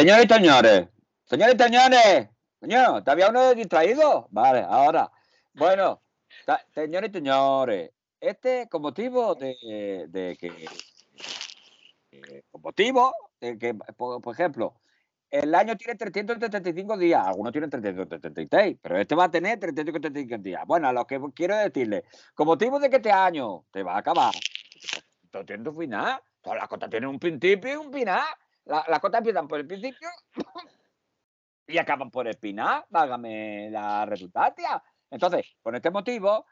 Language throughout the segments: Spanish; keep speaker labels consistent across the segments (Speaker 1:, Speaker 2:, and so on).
Speaker 1: Señores y señores, señores y señores, señor, ¿todavía uno distraído? Vale, ahora. Bueno, señores y señores, este con motivo de, que, eh, con motivo de que, por, ejemplo, el año tiene 375 días, algunos tienen 376, pero este va a tener 375 días. Bueno, lo que quiero decirle, con motivo de que este año te va a acabar, esto tiene un final, todas las cosas tienen un principio y un final. La- las cosas empiezan por el principio y acaban por el final, válgame la redundancia. Entonces, con este motivo,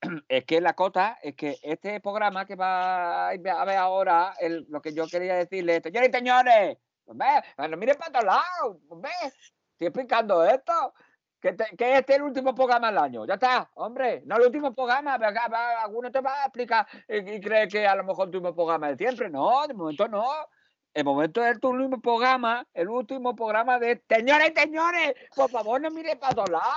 Speaker 1: es que la cosa es que este programa que va a ver ahora, el- lo que yo quería decirle, señores y señores, no miren para todos lados, hombre, estoy explicando esto. Que, te- que este es el último programa del año. Ya está, hombre. No el último programa. pero acá Alguno te va a explicar y, y cree que a lo mejor el último programa de siempre. No, de momento no. El momento es el último programa, el último programa de señores señores, por favor no mire para todos lados,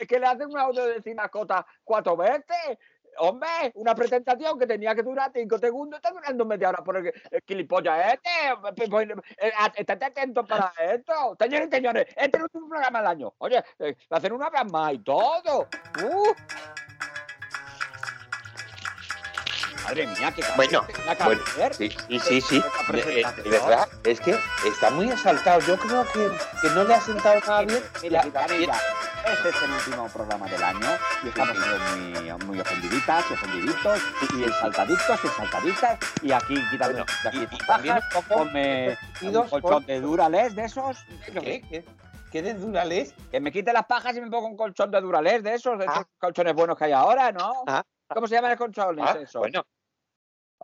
Speaker 1: es que le hacen un audio de decir mascota cuatro veces. Hombre, una presentación que tenía que durar cinco segundos, está durando media hora por el, el gilipollas este. Pues, pues, eh, a- Estate atento para esto. Señores señores, este es el último programa del año. Oye, eh, hacer una más y todo. Uh. Madre mía, qué
Speaker 2: Bueno, bueno,
Speaker 1: hacer.
Speaker 2: Sí, sí, sí, sí. De
Speaker 1: presentación.
Speaker 2: verdad, es que está muy asaltado. Yo creo que, que no le ha sentado nada bien.
Speaker 1: Mira,
Speaker 2: La-
Speaker 1: este es el último programa del año y estamos muy, muy ofendiditas y ofendiditos y saltaditos y saltaditas y aquí quítame
Speaker 2: Bueno,
Speaker 1: aquí
Speaker 2: también
Speaker 1: bajas,
Speaker 2: un
Speaker 1: colchón de Durales de esos
Speaker 2: ¿Qué? ¿Qué? ¿Qué de Durales?
Speaker 1: que me quite las pajas y me pongo un colchón de Durales de esos de
Speaker 2: Ah.
Speaker 1: esos colchones buenos que hay ahora, ¿no?
Speaker 2: Ah.
Speaker 1: ¿Cómo se llaman los colchones
Speaker 2: Ah,
Speaker 1: esos?
Speaker 2: bueno.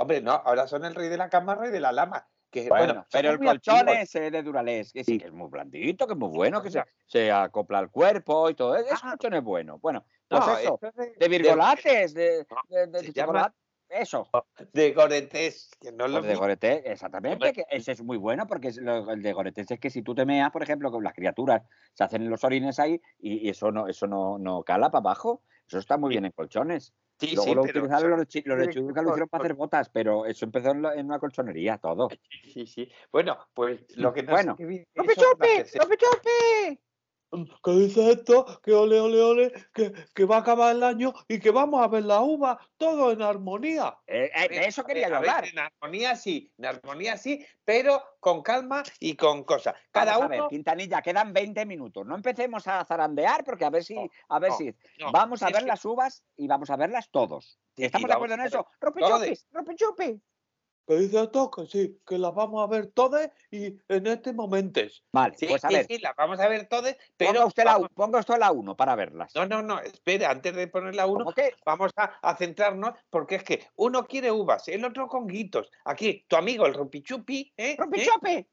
Speaker 2: Hombre, no, ahora son el rey de la cámara y de la lama. Que,
Speaker 1: Bueno,
Speaker 2: bueno,
Speaker 1: pero el colchón ese de Durales, que sí, que es muy blandito, que es muy bueno, que se, acopla al cuerpo y todo. Ese
Speaker 2: Ah.
Speaker 1: colchón es bueno. Bueno, pues
Speaker 2: No,
Speaker 1: eso.
Speaker 2: es de,
Speaker 1: De virgolates, de,
Speaker 2: No,
Speaker 1: de, de
Speaker 2: se llama-
Speaker 1: chocolate, Eso.
Speaker 2: de Goretés, que no es lo
Speaker 1: de. Goretés, exactamente, que ese es muy bueno porque es lo- el de Goretés es que si tú te meas, por ejemplo, con las criaturas se hacen los orines ahí y, y eso no eso no, no cala para abajo. Eso está muy bien en colchones.
Speaker 2: Sí,
Speaker 1: Luego
Speaker 2: sí,
Speaker 1: lo
Speaker 2: pero
Speaker 1: utilizaron los, los Churruca, lo hicieron para hacer botas, pero eso empezó en, la- en una colchonería, todo.
Speaker 2: Sí, sí. Bueno, pues lo que no
Speaker 1: Bueno.
Speaker 2: sé qué vi-
Speaker 1: ¡Rope
Speaker 2: eso va a
Speaker 1: chope! ¡Rope chope!
Speaker 3: ¿Qué dice esto? Que ole, ole, ole, que, que va a acabar el año y que vamos a ver la uva todo en armonía.
Speaker 1: Eh, eh, de eso quería yo
Speaker 2: a ver,
Speaker 1: hablar.
Speaker 2: En armonía sí, en armonía sí, pero con calma y con cosas. Cada
Speaker 1: Vamos a ver,
Speaker 2: uno.
Speaker 1: Quintanilla, quedan 20 minutos. No empecemos a zarandear porque a ver si,
Speaker 2: No,
Speaker 1: a ver
Speaker 2: no,
Speaker 1: si.
Speaker 2: no,
Speaker 1: vamos a ver
Speaker 2: que-
Speaker 1: las uvas y vamos a verlas todos. ¿Estamos de acuerdo en eso? ¡Rope
Speaker 2: todas.
Speaker 3: ¿Qué dice esto? Que sí, que las vamos a ver todas y en este momento.
Speaker 1: Vale,
Speaker 2: Sí,
Speaker 1: pues a
Speaker 2: sí,
Speaker 1: ver,
Speaker 2: sí, las vamos a ver todas,
Speaker 1: ponga
Speaker 2: pero.
Speaker 1: usted,
Speaker 2: vamos-
Speaker 1: ponga usted la 1 para verlas.
Speaker 2: No, no, no, espera, antes de poner la uno,
Speaker 1: ¿Cómo que?
Speaker 2: vamos a, a centrarnos, porque es que uno quiere uvas, el otro con guitos. Aquí, tu amigo, el Rupichupi, ¿eh?
Speaker 1: ¡Rope
Speaker 2: ¿Eh?
Speaker 1: chope!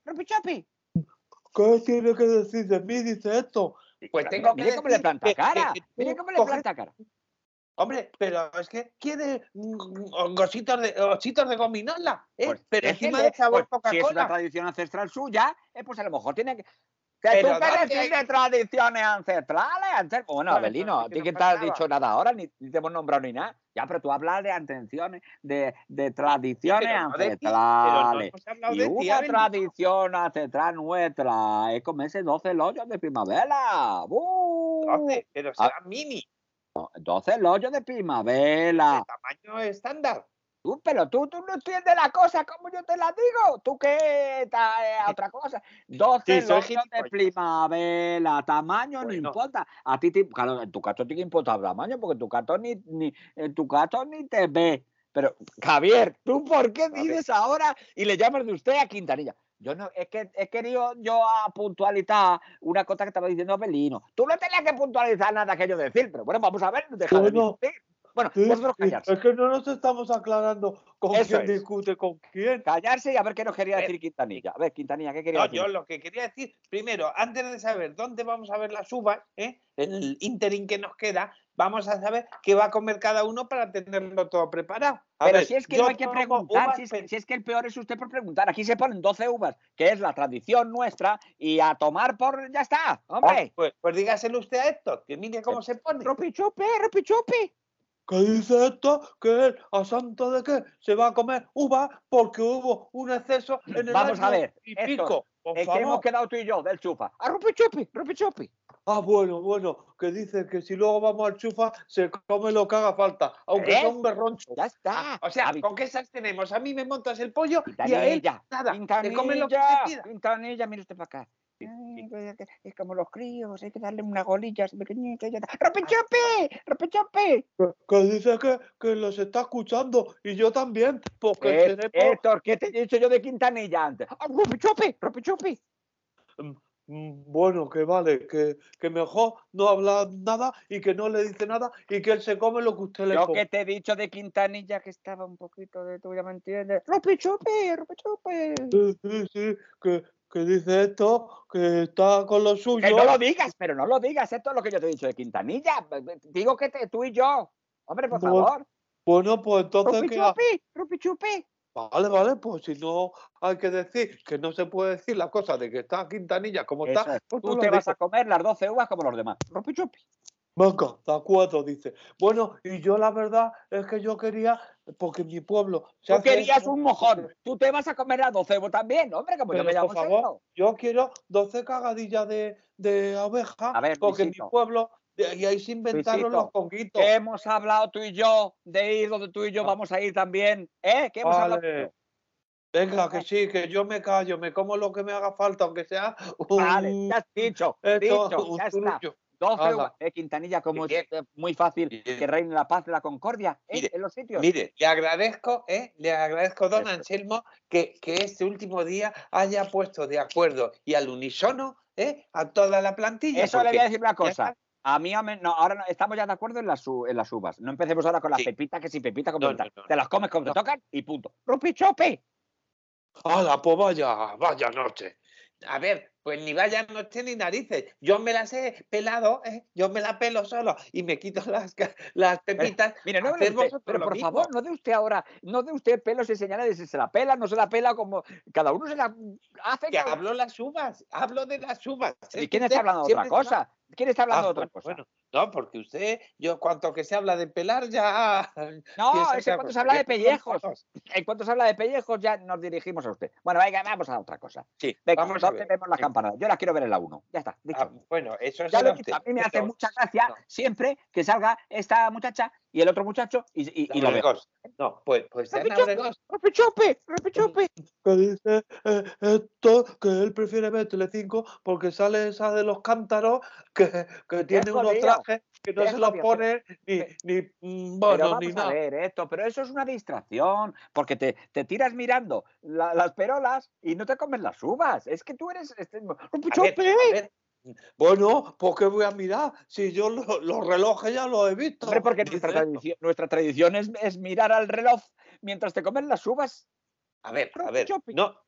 Speaker 3: ¿Qué tiene que decir de mí? Dice esto.
Speaker 2: Pues tengo que
Speaker 1: mire cómo le planta
Speaker 2: que- que-
Speaker 1: cara.
Speaker 2: que
Speaker 1: Mire cómo le planta cara.
Speaker 2: Hombre, pero es que quiere mm, gositos de, ositos de gominola, ¿eh?
Speaker 1: Pues
Speaker 2: pero encima de sabor
Speaker 1: pues, Si es una tradición ancestral suya, eh, pues a lo mejor tiene que. Que
Speaker 2: Pero
Speaker 1: tú qué
Speaker 2: ¿dónde
Speaker 1: decir de tradiciones ancestrales. Bueno,
Speaker 2: Bueno,
Speaker 1: Abelino, a
Speaker 2: que
Speaker 1: ti
Speaker 2: no
Speaker 1: que te has dicho nada ahora, ni, ni te hemos nombrado ni nada. Ya, pero tú hablas de atenciones, de, de tradiciones
Speaker 2: no ti, no
Speaker 1: ancestrales.
Speaker 2: hablado
Speaker 1: Y
Speaker 2: ti,
Speaker 1: una
Speaker 2: Abelino.
Speaker 1: tradición ancestral nuestra es comerse 12 loyos de primavera. ¡Uh!
Speaker 2: Doce, pero será mini,
Speaker 1: 12 loyos de primavera.
Speaker 2: de tamaño estándar.
Speaker 1: Tú, pero tú, tú no entiendes la cosa como yo te la digo. Tú que estás a otra cosa. 12
Speaker 2: Sí, soy
Speaker 1: loyos de primavera, tamaño no importa. A ti, te, claro, en tu caso tiene que importar tamaño, porque tu caso ni, ni, en tu caso ni te ve. Pero, Javier, ¿tú por qué dices ahora y le llamas de usted a Quintanilla? Yo no, es que he querido yo a puntualizar una cosa que estaba diciendo Belino. Tú no tenías que puntualizar nada que yo decir, pero bueno, vamos a ver, deja de discutir. Bueno,
Speaker 3: Sí,
Speaker 1: vosotros
Speaker 3: sí,
Speaker 1: callarse.
Speaker 3: es que no nos estamos aclarando con
Speaker 1: Eso
Speaker 3: quién
Speaker 1: es.
Speaker 3: discute con quién.
Speaker 1: Callarse y a ver qué nos quería
Speaker 2: Eh,
Speaker 1: decir Quintanilla. A ver, Quintanilla, ¿qué quería
Speaker 2: No,
Speaker 1: decir?
Speaker 2: yo lo que quería decir, primero, antes de saber dónde vamos a ver las uvas, ¿eh? en el interín que nos queda, vamos a saber qué va a comer cada uno para tenerlo todo preparado. A
Speaker 1: Pero
Speaker 2: ver,
Speaker 1: si es que no hay que preguntar, si es,
Speaker 2: pe-
Speaker 1: si es que el peor es usted por preguntar. Aquí se ponen 12 uvas, que es la tradición nuestra, y a tomar por. Ya está,
Speaker 2: Ah,
Speaker 1: hombre.
Speaker 2: pues, pues dígaselo usted a Héctor, que mire
Speaker 1: Eh,
Speaker 2: cómo se pone.
Speaker 1: Ropichupe, ropichupe.
Speaker 3: ¿Qué dice esto? Que él, a santo de qué, se va a comer uva porque hubo un exceso en el
Speaker 1: Vamos a ver,
Speaker 3: y
Speaker 1: Héctor,
Speaker 3: pico. por
Speaker 1: ¿En qué hemos quedado tú y yo del chupa? A rupi chupi, rupi chupi.
Speaker 3: Ah, bueno, bueno, que dice que si luego vamos al chufa, se come lo que haga falta, aunque
Speaker 1: ¿Eh?
Speaker 3: sea un berroncho.
Speaker 1: Ya está.
Speaker 2: O sea, ¿con qué esas tenemos? A mí me montas el pollo y a él nada. Se come lo que se
Speaker 1: Quintanilla,
Speaker 2: pida.
Speaker 1: Quintanilla, mire usted para acá. Ay, pues, es Es como los críos, hay que darle una golilla así pequeñita y ya está. ¡Rupi chupi! ¡Rupi chupi!
Speaker 3: Que, que dice que, que los está escuchando y yo también, porque tenemos...
Speaker 1: Héctor, ¿qué te he dicho yo de Quintanilla antes? ¡Ah, ¡Rupi chupi! ¡Rupi chupi!
Speaker 3: Mm, Bueno, que vale, que, que mejor no habla nada y que no le dice nada y que él se come lo que usted le
Speaker 1: Yo
Speaker 3: ponga.
Speaker 1: que te he dicho de Quintanilla que estaba un poquito de tuya, ¿me entiendes? ¡Rupi chupi!
Speaker 3: Sí, sí, sí, que, que dice esto, que está con lo suyo.
Speaker 1: No lo digas, pero no lo digas. Esto es lo que yo te he dicho de Quintanilla. Digo que te, tú y yo. Hombre, por favor.
Speaker 3: Bueno, pues entonces
Speaker 1: ¡Rupi chupi! ¡Rupi chupi!
Speaker 3: Vale, vale, pues si no hay que decir que no se puede decir la cosa de que está Quintanilla como
Speaker 1: Eso
Speaker 3: está,
Speaker 1: es.
Speaker 3: pues
Speaker 1: Tú te vas a comer las 12 uvas como los demás. ¡Rupi chupi!
Speaker 3: Venga, de acuerdo, dice. Bueno, y yo la verdad es que yo quería, porque en mi pueblo se
Speaker 1: Tú querías
Speaker 3: eso,
Speaker 1: un mojón. Tú te vas a comer 12 uvas también, hombre, como yo
Speaker 3: Pero,
Speaker 1: me llamo
Speaker 3: por favor. Yo quiero 12 cagadillas de, de abeja,
Speaker 1: A ver,
Speaker 3: porque en mi pueblo, y ahí se inventaron
Speaker 1: Luisito,
Speaker 3: los conguitos.
Speaker 1: Hemos hablado tú y yo de ir donde tú y yo
Speaker 3: Ah.
Speaker 1: vamos a ir también. ¿Eh? ¿Qué hemos hablado?
Speaker 3: Vale.
Speaker 1: yo?
Speaker 3: Venga, que sí, que yo me callo, me como lo que me haga falta, aunque sea un,
Speaker 1: Vale, ya has dicho,
Speaker 3: esto,
Speaker 1: dicho,
Speaker 3: un
Speaker 1: ya está.
Speaker 3: Zurullo.
Speaker 1: 12
Speaker 3: Hala.
Speaker 1: uvas. Eh, Quintanilla, como es eh, muy fácil
Speaker 2: Bien.
Speaker 1: que reine la paz y la concordia ¿eh?
Speaker 2: Mire,
Speaker 1: en los sitios.
Speaker 2: Mire, le agradezco, ¿eh? le agradezco, don
Speaker 1: Eso.
Speaker 2: Anselmo, que, que este último día haya puesto de acuerdo y al unísono ¿eh? a toda la plantilla.
Speaker 1: Eso le voy a decir una cosa. A mí, no, ahora no- estamos ya de acuerdo en las, en las uvas. No empecemos ahora con las
Speaker 2: Sí.
Speaker 1: pepitas, que si pepitas como
Speaker 2: No,
Speaker 1: Te las comes como te tocan y punto. ¡Rupi chope!
Speaker 3: ¡Hala, pues vaya, vaya noche!
Speaker 2: A ver, pues ni vaya noche ni narices. Yo me las he pelado, ¿eh? yo me la pelo solo y me quito las, las pepitas.
Speaker 1: No,
Speaker 2: Haced
Speaker 1: no, usted- pero por
Speaker 2: mismo.
Speaker 1: favor, no de usted ahora, no de usted pelos y señales de si se la pela, no se la pela, como cada uno se la hace.
Speaker 2: Que hablo las uvas, hablo de las uvas.
Speaker 1: ¿Y quién está hablando de otra cosa? ¿Quién está hablando
Speaker 2: Ah,
Speaker 1: de otra
Speaker 2: bueno,
Speaker 1: cosa?
Speaker 2: bueno, no, porque usted, yo cuanto que se habla de pelar ya.
Speaker 1: no, es
Speaker 2: que
Speaker 1: cuando se habla de pellejos, en cuanto se habla de pellejos ya nos dirigimos a usted. Bueno, venga, vamos a otra cosa.
Speaker 2: Sí,
Speaker 1: Venga,
Speaker 2: vamos a
Speaker 1: ¿dónde
Speaker 2: ver.
Speaker 1: vemos las
Speaker 2: Sí.
Speaker 1: campanadas? Yo las quiero ver en la 1. Ya está, dicho.
Speaker 2: Ah, bueno, eso
Speaker 1: Ya
Speaker 2: será
Speaker 1: lo dicho,
Speaker 2: usted,
Speaker 1: a mí me hace
Speaker 2: pero-
Speaker 1: mucha gracia
Speaker 2: no.
Speaker 1: siempre que salga esta muchacha y el otro muchacho y, y- y lo veo.
Speaker 2: No, pues, pues
Speaker 1: repichope, repichope.
Speaker 3: Que dice eh, esto, que él prefiere ver Telecinco porque sale esa de los cántaros que, que tiene unos
Speaker 1: jodido,
Speaker 3: trajes que no se los
Speaker 1: jodido,
Speaker 3: pone ni, ni
Speaker 1: Pero
Speaker 3: bueno,
Speaker 1: vamos
Speaker 3: ni
Speaker 1: a
Speaker 3: nada.
Speaker 1: ver esto, pero eso es una distracción, porque te, te tiras mirando la- las perolas y no te comes las uvas. Es que tú eres este,
Speaker 3: Bueno, pues qué voy a mirar si yo lo- los relojes ya los he visto.
Speaker 1: Hombre, porque nuestra tradición, nuestra tradición es, es mirar al reloj mientras te comes las uvas.
Speaker 2: a ver, a ver. No,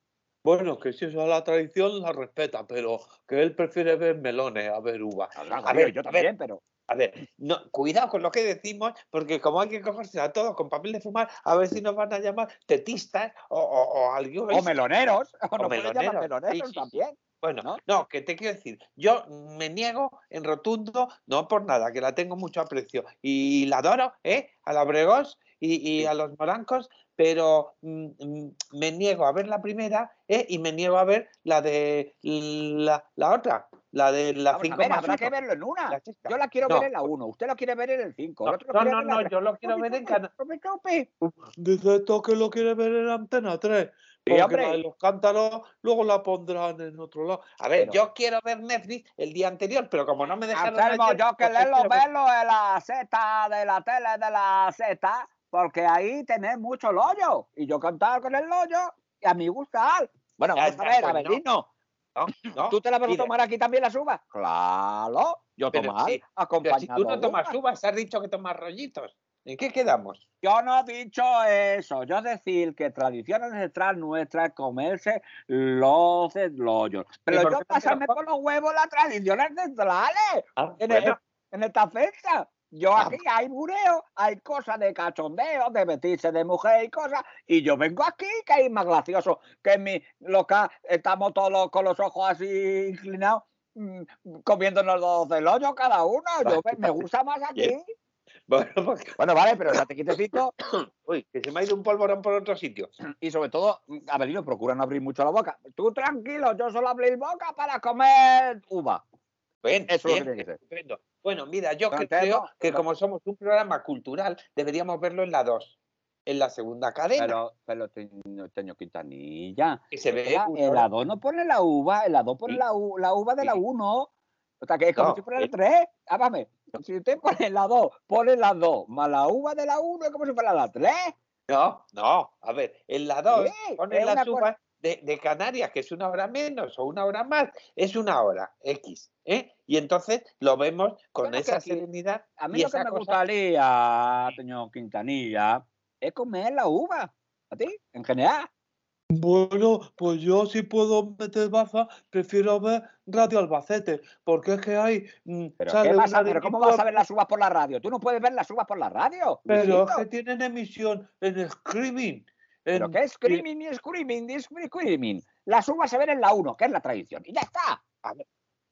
Speaker 3: Bueno, que si eso es la tradición, la respeta, pero que él prefiere ver melones a ver uvas.
Speaker 2: A ver,
Speaker 1: yo también, pero
Speaker 2: A ver, no, cuidado con lo que decimos, porque como hay que cogerse a todos con papel de fumar, a ver si nos van a llamar tetistas o, o, o
Speaker 1: meloneros, o,
Speaker 2: meloneros,
Speaker 1: meloneros
Speaker 2: sí, sí, sí.
Speaker 1: también.
Speaker 2: Bueno,
Speaker 1: ¿no?
Speaker 2: ¿no? que te quiero decir, yo me niego en rotundo, no por nada, que la tengo mucho aprecio y la adoro, ¿eh? A la Bregós y, y
Speaker 1: Sí.
Speaker 2: a los morancos, pero mm, mm, me niego a ver la primera, ¿eh? Y me niego a ver la de la, la otra, la de la
Speaker 1: Vamos a
Speaker 2: 5
Speaker 1: ver,
Speaker 2: más
Speaker 1: habrá que
Speaker 2: uno,
Speaker 1: verlo en una.
Speaker 2: la.
Speaker 1: Yo la quiero
Speaker 2: No.
Speaker 1: ver en la 1, usted lo quiere ver en el 5.
Speaker 2: No, no, no, no, yo lo quiero ver en Cana-
Speaker 1: Repichope.
Speaker 3: Dice esto que lo quiere ver en Antena 3.
Speaker 1: Sí,
Speaker 3: Porque la de los cántaros luego la pondrán en otro lado.
Speaker 2: A ver,
Speaker 1: Pero-
Speaker 2: yo quiero ver Netflix el día anterior, pero como no me dejaron
Speaker 1: Anselmo, yo que
Speaker 2: pues
Speaker 1: leerlo,
Speaker 2: quiero ver-
Speaker 1: verlo en la Z de la tele de la Z, porque ahí tenés mucho lollo. Y yo cantaba con el lollo y a mí gusta. Bueno, vamos a ver,
Speaker 2: no.
Speaker 1: Avelino,
Speaker 2: No, no,
Speaker 1: ¿tú te la vas a tomar aquí también las uvas? Claro, yo tomar,
Speaker 2: sí, Pero
Speaker 1: acompañado.
Speaker 2: si tú no tomas
Speaker 1: uvas.
Speaker 2: has dicho que tomas rollitos. ¿En qué quedamos?
Speaker 1: Yo no he dicho eso, yo decir que tradición ancestral nuestra es comerse los lollos. Pero yo pasarme por los huevos las tradiciones ancestrales.
Speaker 2: Ah,
Speaker 1: en,
Speaker 2: bueno,
Speaker 1: e- en esta fecha. Yo
Speaker 2: Ah.
Speaker 1: aquí hay bureo, hay cosas de cachondeo, de vestirse de mujer y cosas, y yo vengo aquí, que hay más gracioso que en mi local, estamos todos con los ojos así inclinados, mm, comiéndonos los del hoyo cada uno. Yo me, me gusta más aquí.
Speaker 2: Bueno, porque-
Speaker 1: Bueno, vale, pero estate quietecito
Speaker 2: uy, que se me ha ido un polvorón por otro sitio.
Speaker 1: y sobre todo, Avelino, procura no abrir mucho la boca. Tú tranquilo, yo solo abrí boca para comer uva.
Speaker 2: Bien,
Speaker 1: Eso es lo
Speaker 2: bien,
Speaker 1: que tiene que ser.
Speaker 2: Bueno, mira, yo
Speaker 1: No
Speaker 2: creo que
Speaker 1: no.
Speaker 2: como somos un programa cultural, deberíamos verlo en la 2, en la segunda cadena.
Speaker 1: Pero, pero Teño, Teño Quintanilla,
Speaker 2: que se ve
Speaker 1: la- el
Speaker 2: hora.
Speaker 1: A2 no pone la uva, el A2 pone
Speaker 2: Sí.
Speaker 1: la, u- la uva de la
Speaker 2: Sí.
Speaker 1: 1. O sea, que es como
Speaker 2: No,
Speaker 1: si fuera la
Speaker 2: eh.
Speaker 1: 3. Hágame, si usted pone la 2, pone la 2, más la uva de la 1, es como si fuera la 3.
Speaker 2: No, no, a ver, en la 2
Speaker 1: Sí, una cosa-
Speaker 2: uvas de, de Canarias, que es una hora menos o una hora más, es una hora X, ¿eh? Y entonces lo vemos con
Speaker 1: Bueno,
Speaker 2: esa serenidad
Speaker 1: A mí
Speaker 2: y
Speaker 1: lo que
Speaker 2: esa
Speaker 1: me
Speaker 2: cosa-
Speaker 1: gustaría, señor Quintanilla, es comer la uva. ¿A ti? En general.
Speaker 3: Bueno, pues yo si puedo meter baza, prefiero ver Radio Albacete, porque es que hay... mm,
Speaker 1: Pero,
Speaker 3: sale
Speaker 1: ¿qué vas a- pero ¿cómo vas a ver las uvas por la radio? Tú no puedes ver las uvas por la radio.
Speaker 3: Pero es que tienen emisión en streaming.
Speaker 1: ¿Pero qué es screaming y screaming y screaming? Las uvas se ven en la 1, que es la tradición. Y ya está.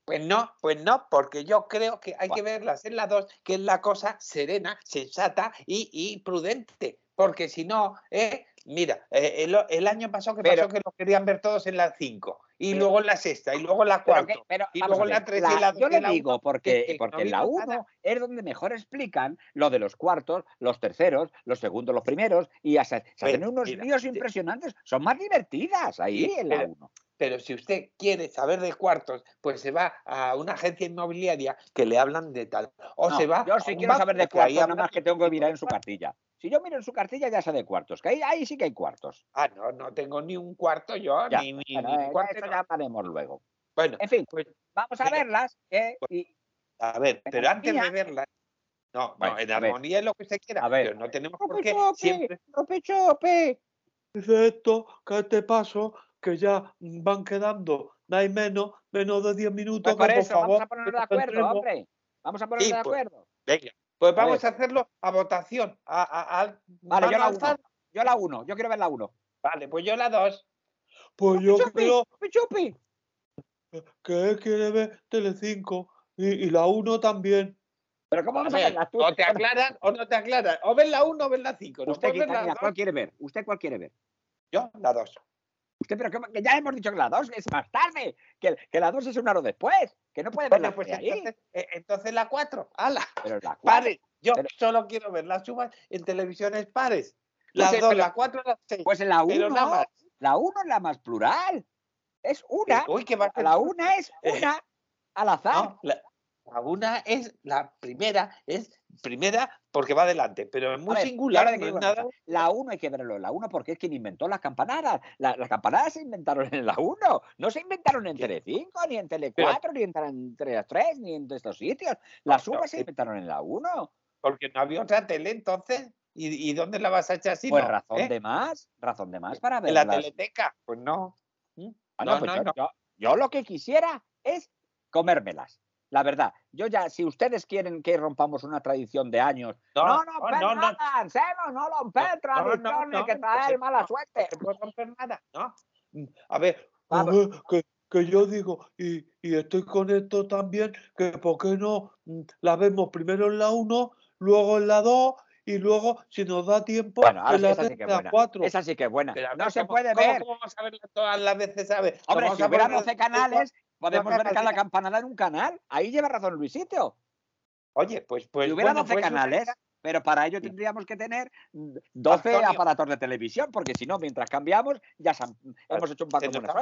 Speaker 2: Pues no, pues no, porque yo creo que hay que verlas en la 2, que es la cosa serena, sensata y, y prudente. Porque si no, eh, mira, eh, el, el año pasado que
Speaker 1: Pero-
Speaker 2: pasó que lo querían ver todos en la 5, y
Speaker 1: Pero-
Speaker 2: luego en la sexta, y luego en la
Speaker 1: Pero,
Speaker 2: cuarta.
Speaker 1: que- pero
Speaker 2: y luego la tres y la
Speaker 1: Yo le digo
Speaker 2: uno,
Speaker 1: porque,
Speaker 2: que
Speaker 1: porque la
Speaker 2: vimos
Speaker 1: 1
Speaker 2: nada.
Speaker 1: es donde mejor explican lo de los cuartos, los terceros, los segundos, los primeros, y hasta- se hacen unos líos impresionantes. Son más divertidas ahí en la 1.
Speaker 2: Pero si usted quiere saber de cuartos, pues se va a una agencia inmobiliaria que le hablan de tal. O se va.
Speaker 1: yo
Speaker 2: a
Speaker 1: sí quiero saber de cuartos, nada más que tengo que mirar en su cartilla. Si yo miro en su cartilla, ya sé de cuartos, que ahí, ahí sí que hay cuartos.
Speaker 2: Ah, no, no tengo ni un cuarto yo,
Speaker 1: Ya,
Speaker 2: ni, ni,
Speaker 1: Bueno,
Speaker 2: ni un
Speaker 1: eh,
Speaker 2: cuarto.
Speaker 1: Ya luego.
Speaker 2: Bueno,
Speaker 1: En fin,
Speaker 2: pues
Speaker 1: vamos a
Speaker 2: pero-
Speaker 1: verlas. eh,
Speaker 2: pues,
Speaker 1: y,
Speaker 2: a ver, pero antes de verlas. No,
Speaker 1: Bueno,
Speaker 2: no, en armonía es lo que usted quiera.
Speaker 1: A ver.
Speaker 2: Pero no tenemos por qué
Speaker 1: ¡Ropechope!
Speaker 2: siempre.
Speaker 1: ¡Ropechope!
Speaker 3: Dice esto, que este paso, que ya van quedando, no hay menos, menos de 10 minutos,
Speaker 1: Pues por
Speaker 3: que por
Speaker 1: eso, vamos a ponernos de acuerdo, hombre. Vamos a ponernos
Speaker 2: Sí,
Speaker 1: de
Speaker 2: pues,
Speaker 1: acuerdo.
Speaker 2: Venga, pues vamos a hacerlo a votación. A, a, a-
Speaker 1: Vale, yo la. 1. Yo la 1. Yo quiero ver la 1.
Speaker 2: Vale, pues yo la dos.
Speaker 3: Pues yo
Speaker 1: ¡Chupi!
Speaker 3: creo
Speaker 1: ¡Chupi!
Speaker 3: que él quiere ver Telecinco y, y la 1 también.
Speaker 1: Pero ¿cómo
Speaker 2: A
Speaker 1: vamos a,
Speaker 2: ver,
Speaker 1: verlas tú?
Speaker 2: o te aclaran o no te aclaran. O ves la uno o ves la cinco. No
Speaker 1: Usted,
Speaker 2: puedes ver las
Speaker 1: ¿cuál quiere ver? ¿Usted cuál quiere ver?
Speaker 2: Yo la dos.
Speaker 1: Usted, pero ¿cómo? que ya hemos dicho que la 2 es más tarde, que, que la 2 es una hora después, que no puede ver
Speaker 2: Bueno,
Speaker 1: la
Speaker 2: pues
Speaker 1: ahí.
Speaker 2: entonces, eh, entonces la cuatro. ¡Hala!
Speaker 1: Pero la 4.
Speaker 2: Pares. Yo
Speaker 1: Pero-
Speaker 2: solo quiero ver las uvas en televisiones pares. Las
Speaker 1: sí,
Speaker 2: dos,
Speaker 1: pero-
Speaker 2: la cuatro, las seis.
Speaker 1: Pues en la
Speaker 2: pero
Speaker 1: 1,
Speaker 2: nada más.
Speaker 1: La 1 es la más plural. Es una,
Speaker 2: Uy, que va a ser
Speaker 1: la 1 es una al azar.
Speaker 2: No, la, la una es la primera, es primera porque va adelante, pero es muy
Speaker 1: ver,
Speaker 2: singular. no
Speaker 1: una
Speaker 2: nada-
Speaker 1: La 1 hay que verlo en la 1 porque es quien inventó las campanadas. La- las campanadas se inventaron en la 1. No se inventaron en
Speaker 2: ¿Qué?
Speaker 1: Tele5, ni en Tele4,
Speaker 2: Pero-
Speaker 1: ni en Tele 3, ni en estos sitios. Las
Speaker 2: No,
Speaker 1: se
Speaker 2: eh,
Speaker 1: inventaron en la 1.
Speaker 2: porque no había otra tele entonces. ¿Y, y dónde la vas a echar si
Speaker 1: Pues
Speaker 2: no?
Speaker 1: razón
Speaker 2: ¿Eh?
Speaker 1: de más, razón de más para
Speaker 2: ¿En la teleteca? Pues no. ¿Mm?
Speaker 1: Ah, no,
Speaker 2: no,
Speaker 1: pues
Speaker 2: no,
Speaker 1: yo,
Speaker 2: no.
Speaker 1: yo- yo lo que quisiera es comérmelas. La verdad, yo ya, si ustedes quieren que rompamos una tradición de años,
Speaker 2: No,
Speaker 1: no, no,
Speaker 2: no,
Speaker 1: no,
Speaker 2: no, no.
Speaker 1: Ansemo, no romper
Speaker 2: No, no,
Speaker 1: tradiciones
Speaker 2: no,
Speaker 1: que
Speaker 2: pues,
Speaker 1: mala
Speaker 2: no,
Speaker 1: suerte.
Speaker 2: No puedo romper nada, ¿no? Mm, A ver,
Speaker 3: ver, que, que yo digo, y, y estoy con esto también, que por qué no mm, la vemos primero en la 1, luego en la 2 y luego, si nos da tiempo,
Speaker 1: Bueno, ahora
Speaker 3: la
Speaker 1: esa sí
Speaker 3: 3
Speaker 1: que es buena.
Speaker 3: 4.
Speaker 1: Esa sí que es buena.
Speaker 2: pero
Speaker 1: no se
Speaker 2: ¿cómo-
Speaker 1: puede
Speaker 2: cómo-
Speaker 1: ver.
Speaker 2: ¿Cómo vamos a verla todas las veces, a ver? ¿Lo
Speaker 1: Hombre,
Speaker 2: vamos
Speaker 1: si
Speaker 2: a
Speaker 1: hubiera
Speaker 2: poner
Speaker 1: 12
Speaker 2: en YouTube?
Speaker 1: canales, podemos ver cada campanada en un canal. Ahí lleva razón Luisito.
Speaker 2: Oye, pues, pues
Speaker 1: si hubiera
Speaker 2: bueno,
Speaker 1: 12
Speaker 2: pues
Speaker 1: canales, pero para ello tendríamos que tener mm, 12
Speaker 2: Antonio.
Speaker 1: aparatos de televisión, porque si no, mientras cambiamos, ya se han- hemos hecho un paco de unas.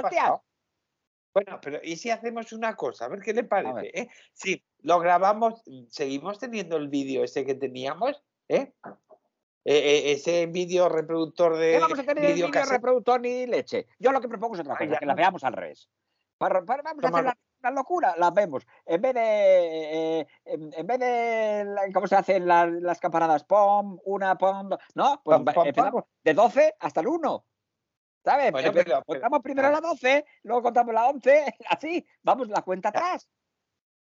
Speaker 2: Bueno, pero ¿y si hacemos una cosa? A ver qué le parece. ¿eh? Si lo grabamos, seguimos teniendo el vídeo ese que teníamos, ¿eh? Eh, eh, ese vídeo reproductor de
Speaker 1: ¿Qué vamos a tener el vídeo reproductor ni leche? Yo lo que propongo es otra
Speaker 2: Ah,
Speaker 1: cosa, que la veamos al revés. Para, para- vamos a hacer la, la locura, las vemos. En vez de, eh, en, en vez de, la- ¿cómo se hacen las, las campanadas? Pom, una, pom, dos. No, pues
Speaker 2: Pom, pom.
Speaker 1: empezamos de 12 hasta el 1. ¿Sabes?
Speaker 2: Bueno,
Speaker 1: Empe-
Speaker 2: pero- pero-
Speaker 1: contamos primero la 12, luego contamos la 11, así, vamos la cuenta atrás.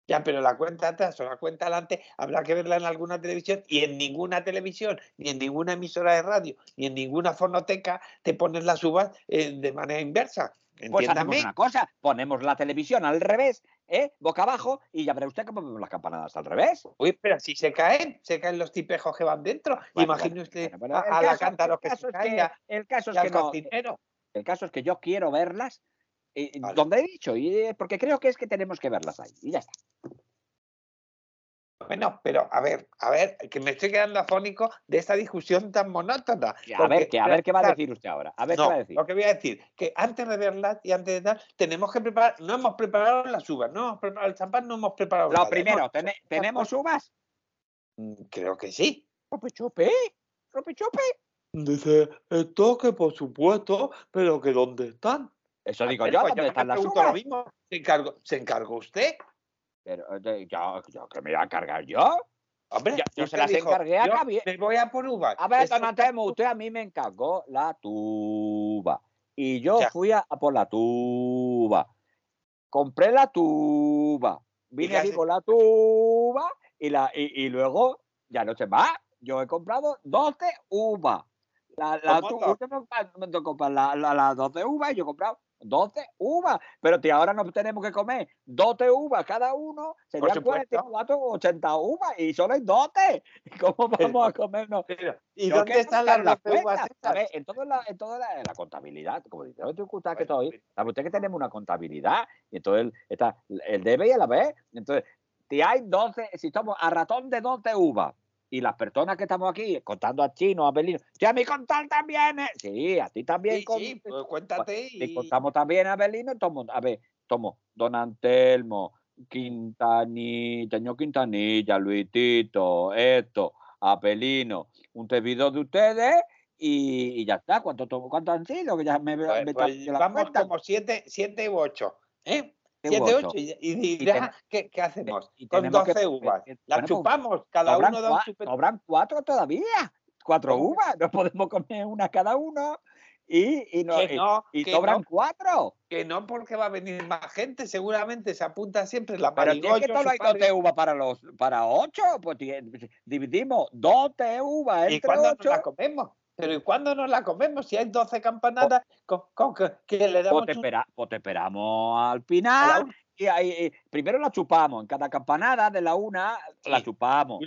Speaker 2: Ya, pero la cuenta atrás o la cuenta adelante habrá que verla en alguna televisión y en ninguna televisión, ni en ninguna emisora de radio, ni en ninguna fonoteca te pones las uvas eh, de manera inversa.
Speaker 1: Pues hacemos una cosa, ponemos la televisión al revés, ¿eh? boca abajo, y ya verá usted cómo vemos las campanadas al revés.
Speaker 2: Uy, pero si se caen, se caen los tipejos que van dentro.
Speaker 1: Bueno, bueno,
Speaker 2: a, a la
Speaker 1: caso-
Speaker 2: cántaro
Speaker 1: el
Speaker 2: que se caiga
Speaker 1: El caso es
Speaker 2: y al
Speaker 1: que no,
Speaker 2: cocinero.
Speaker 1: el caso es que yo quiero verlas eh,
Speaker 2: Vale.
Speaker 1: donde he dicho, y eh, porque creo que es que tenemos que verlas ahí. Y ya está.
Speaker 2: Bueno, pero a ver, a ver, que me estoy quedando afónico de esta discusión tan monótona.
Speaker 1: A ver, que, a ver qué va a decir usted ahora. A ver
Speaker 2: no,
Speaker 1: qué va a decir.
Speaker 2: lo que voy a decir, que antes de verlas y antes de tal, tenemos que preparar, no hemos preparado las uvas, no hemos preparado el champán, no hemos preparado
Speaker 1: Lo
Speaker 2: nada.
Speaker 1: primero,
Speaker 2: Hemos-
Speaker 1: ¿tene- ¿tenemos uvas?
Speaker 2: Mm, Creo que sí.
Speaker 1: Ropichupe, ropichupe.
Speaker 3: Dice, esto que por supuesto, pero que ¿dónde están?
Speaker 1: Eso digo
Speaker 2: Pues
Speaker 1: yo,
Speaker 2: yo
Speaker 1: ¿dónde
Speaker 2: me
Speaker 1: están las
Speaker 2: pregunto lo
Speaker 1: uvas?
Speaker 2: mismo. ¿Se encargó, ¿Se encargó usted?
Speaker 1: Pero eh, yo, yo que me voy a cargar yo.
Speaker 2: Hombre,
Speaker 1: Yo- yo se las
Speaker 2: dijo,
Speaker 1: encargué a
Speaker 2: yo
Speaker 1: Javier.
Speaker 2: Me voy a por uvas.
Speaker 1: A ver, don Antemo, usted a mí me encargó la tuba. Y yo
Speaker 2: Ya.
Speaker 1: fui a, a por la tuba. Compré la tuba. Vine aquí
Speaker 2: hace?
Speaker 1: con la tuba y, la, y, y luego, ya no sé más, yo he comprado 12 uvas. La, la usted me pa- me tocó comprar la, la, las 12 uvas y yo he comprado 12 uvas. Pero si ahora no tenemos que comer 12 uvas cada uno, serían
Speaker 2: supuesto.
Speaker 1: 44 o 80 uvas y solo hay 12. ¿Cómo vamos a comernos?
Speaker 2: Pero, ¿Y dónde están las
Speaker 1: las
Speaker 2: 12 uvas.
Speaker 1: En toda la, en toda la, la contabilidad, como dice, no te gusta que estoy, sabe usted que tenemos una contabilidad, y entonces está el debe y el haber. Entonces, si hay 12, si estamos a ratón de 12 uvas, y las personas que estamos aquí, contando a Chino, a Belino, si a mí contar también, ¿eh? sí, a ti también,
Speaker 2: Sí,
Speaker 1: con-
Speaker 2: sí, pues cuéntate
Speaker 1: y
Speaker 2: y...
Speaker 1: contamos también a Belino, tomo, a ver, tomo Don Antelmo, Quintanilla, señor Quintanilla, Luitito, esto, Apelino, un servidor de ustedes y, y ya está. ¿Cuánto, tomo- cuánto han sido? Que ya me,
Speaker 2: Pues,
Speaker 1: me
Speaker 2: pues vamos como 7 siete u 8. ¿eh?
Speaker 1: Siete
Speaker 2: 7
Speaker 1: u
Speaker 2: u
Speaker 1: ocho.
Speaker 2: 8. Y, y dirá,
Speaker 1: ten-
Speaker 2: ¿qué, qué hacemos?
Speaker 1: y
Speaker 2: Con
Speaker 1: tenemos que-
Speaker 2: 12 uvas. Las
Speaker 1: bueno,
Speaker 2: chupamos, cada uno da un chupete.
Speaker 1: sobran cuatro todavía. Cuatro uvas. No podemos comer una cada uno. Y, y, no,
Speaker 2: Que
Speaker 1: y-
Speaker 2: no,
Speaker 1: y
Speaker 2: que
Speaker 1: sobran
Speaker 2: no,
Speaker 1: cuatro.
Speaker 2: que no, porque va a venir más gente. Seguramente se apunta siempre la
Speaker 1: Pero es que solo hay
Speaker 2: padre.
Speaker 1: 12 uvas para los para 8, pues dividimos 12 uvas
Speaker 2: ¿Y
Speaker 1: entre
Speaker 2: cuándo nos
Speaker 1: 8.
Speaker 2: la comemos? Pero ¿y cuándo nos la comemos? Si hay 12 campanadas, con, con que, que le damos
Speaker 1: Pues te, espera- pues te esperamos al
Speaker 2: la
Speaker 1: final. Y ahí, primero la chupamos. En cada campanada de la una la chupamos.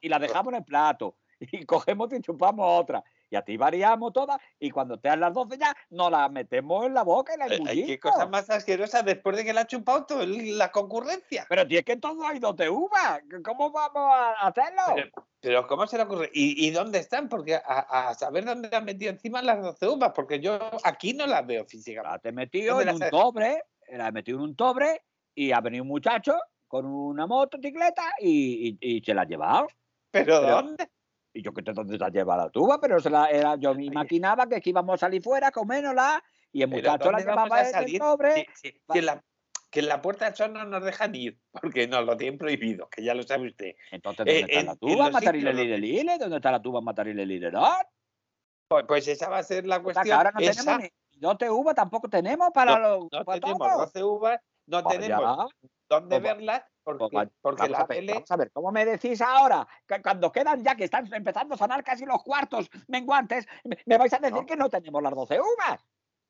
Speaker 2: Y
Speaker 1: la dejamos en el plato. Y cogemos y chupamos otra. Y así variamos todas. Y cuando te las 12 ya, nos la metemos en la boca y la engullimos.
Speaker 2: qué cosa más asquerosa después de que la ha chupado toda la concurrencia.
Speaker 1: Pero si es que todo hay 12 uvas. ¿Cómo vamos a hacerlo?
Speaker 2: Pero, pero ¿cómo se le ocurre? ¿Y, y dónde están? Porque a, a saber dónde han metido encima las 12 uvas, porque yo aquí no las veo físicamente.
Speaker 1: La te metido
Speaker 2: ¿Dónde
Speaker 1: en
Speaker 2: las
Speaker 1: un tobre, la he metido en un tobre y ha venido un muchacho con una motocicleta y, y, y se la ha llevado.
Speaker 2: ¿Pero,
Speaker 1: pero-
Speaker 2: dónde?
Speaker 1: Y yo que sé dónde se ha llevado la tuba, pero se la, era, yo me imaginaba que aquí íbamos a salir fuera, comérnosla y el
Speaker 2: ¿Pero
Speaker 1: muchacho la llevaba
Speaker 2: a salir? Sí, sí, que, la, que en la puerta del sol no nos dejan ir, porque nos lo tienen prohibido, que ya lo sabe usted.
Speaker 1: Entonces,
Speaker 2: Eh,
Speaker 1: ¿dónde está
Speaker 2: en-
Speaker 1: la tuba? Matarile lile lile. ¿Dónde está la tuba? Matarile lile no.
Speaker 2: Pues, pues esa va a ser la
Speaker 1: O sea,
Speaker 2: cuestión.
Speaker 1: ahora no
Speaker 2: esa,
Speaker 1: tenemos ni 12 uvas, tampoco tenemos para los
Speaker 2: no
Speaker 1: para
Speaker 2: tenemos
Speaker 1: todos.
Speaker 2: 12 uvas, no
Speaker 1: Vaya.
Speaker 2: tenemos dónde
Speaker 1: Pues
Speaker 2: verlas, Porque, porque
Speaker 1: vamos,
Speaker 2: la
Speaker 1: a ver,
Speaker 2: tele...
Speaker 1: vamos a ver, ¿cómo me decís ahora? Que cuando quedan ya que están empezando a sonar casi los cuartos menguantes, me, me vais a decir
Speaker 2: No.
Speaker 1: que no tenemos las 12 uvas.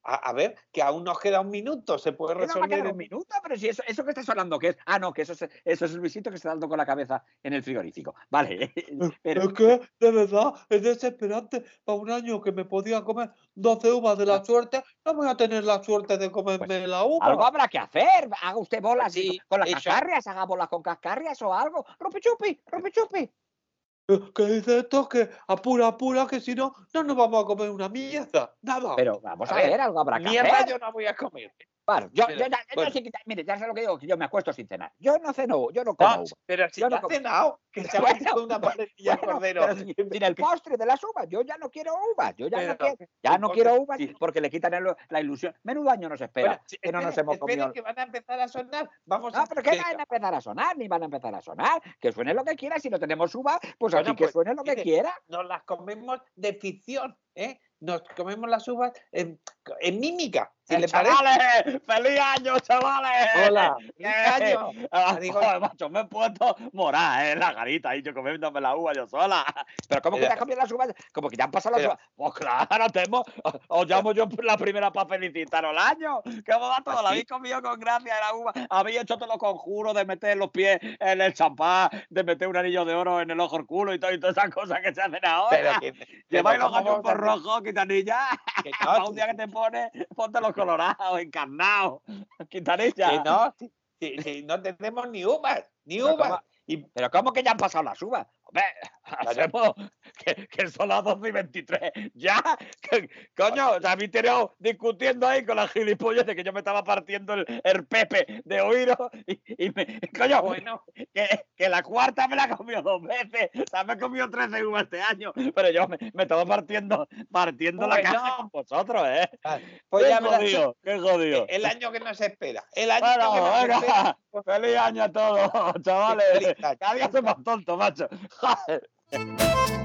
Speaker 2: A, a ver, que aún nos queda un minuto, se puede
Speaker 1: Que no
Speaker 2: resolver.
Speaker 1: queda
Speaker 2: en-
Speaker 1: un minuto, pero si eso, eso que está sonando, ¿qué es? Ah, no, que eso es, eso es Luisito que está dando con la cabeza en el frigorífico. Vale, pero
Speaker 3: Es que, de verdad, es desesperante. Para un año que me podía comer 12 uvas de la suerte, no voy a tener la suerte de comerme la uva.
Speaker 1: Pues algo habrá que hacer. Haga usted bolas
Speaker 2: Pues sí,
Speaker 1: con las
Speaker 2: eso.
Speaker 1: cascarrias, haga bolas con cascarrias o algo. Rupi chupi, rupi chupi.
Speaker 3: Eh, Que dice esto que apura, apura, que si no, no nos vamos a comer una mierda. Nada.
Speaker 1: Pero vamos a,
Speaker 2: A ver,
Speaker 1: ver, algo habrá que
Speaker 2: Mierda
Speaker 1: hacer.
Speaker 2: yo no voy a comer.
Speaker 1: Claro, yo,
Speaker 2: pero,
Speaker 1: yo ya, yo
Speaker 2: bueno.
Speaker 1: sí que- mire, ya sé lo que digo, que yo me acuesto sin cenar. Yo no ceno, yo no como
Speaker 2: Ah,
Speaker 1: uva.
Speaker 2: pero si
Speaker 1: Yo no
Speaker 2: ha cenado, que se ha
Speaker 1: Bueno,
Speaker 2: una parrilla
Speaker 1: Bueno,
Speaker 2: cordero.
Speaker 1: pero sin, sin el postre de las uvas, yo ya no quiero uvas, yo ya no quiero, ya no quiero uvas
Speaker 2: sí.
Speaker 1: porque le quitan el- la ilusión. Menudo año nos espera,
Speaker 2: sí,
Speaker 1: que no nos hemos comido.
Speaker 2: que van a empezar a sonar. Vamos
Speaker 1: No,
Speaker 2: a
Speaker 1: pero que van a empezar a sonar, ni van a empezar a sonar. Que suene lo que quiera, si no tenemos uvas, pues así que
Speaker 2: pues,
Speaker 1: suene lo que quiera.
Speaker 2: nos las comemos de ficción, ¿eh? Nos comemos las uvas, eh, en mímica. Si
Speaker 1: Eh,
Speaker 2: le parece.
Speaker 1: chavales, feliz año, chavales.
Speaker 2: Hola, feliz
Speaker 1: ¿Qué?
Speaker 2: año.
Speaker 1: Ah,
Speaker 2: Digo-
Speaker 1: joder, macho, me he puesto morada, eh, la garita ahí, yo comiéndome la uva yo sola. Pero ¿cómo que te has comido las uvas? Como que ya han pasado las
Speaker 2: Pero-
Speaker 1: uvas. Pues claro, te hemos, os llamo yo la primera para felicitaros el año. Vos va todo,
Speaker 2: ¿Ah,
Speaker 1: la
Speaker 2: sí?
Speaker 1: habéis comido con gracia de la uva. Habéis hecho todos los conjuros de meter los pies en el champán, de meter un anillo de oro en el ojo el culo y, todo, y todas esas cosas que se hacen ahora.
Speaker 2: Pero que,
Speaker 1: Lleváis los
Speaker 2: ¿cómo
Speaker 1: gallos por rojo, quitanilla.
Speaker 2: que no,
Speaker 1: un día que te pones, ponte los colorados, encarnados, quintanilla.
Speaker 2: que no, si, si- si no tenemos ni uvas, ni
Speaker 1: Pero
Speaker 2: uvas.
Speaker 1: ¿cómo?
Speaker 2: Y
Speaker 1: Pero ¿cómo que ya han pasado las uvas? Hacemos que, que son las 12 y 23. Ya, que- coño, o sea, habéis tirado discutiendo ahí con las gilipollas de que yo me estaba partiendo el, el pepe de oíros y, y me, coño,
Speaker 2: bueno,
Speaker 1: que, que la cuarta me la he comido dos veces. O sea, me he comido 13 uvas este año, pero yo me, me estaba partiendo, partiendo la caja con vosotros, ¿eh?
Speaker 2: pues
Speaker 1: qué
Speaker 2: ya
Speaker 1: jodido, qué jodido.
Speaker 2: el año que nos espera. El año
Speaker 1: Bueno,
Speaker 2: que nos
Speaker 1: venga,
Speaker 2: espera.
Speaker 1: feliz año a todos, chavales. Cada día soy más tonto, macho. Tchau.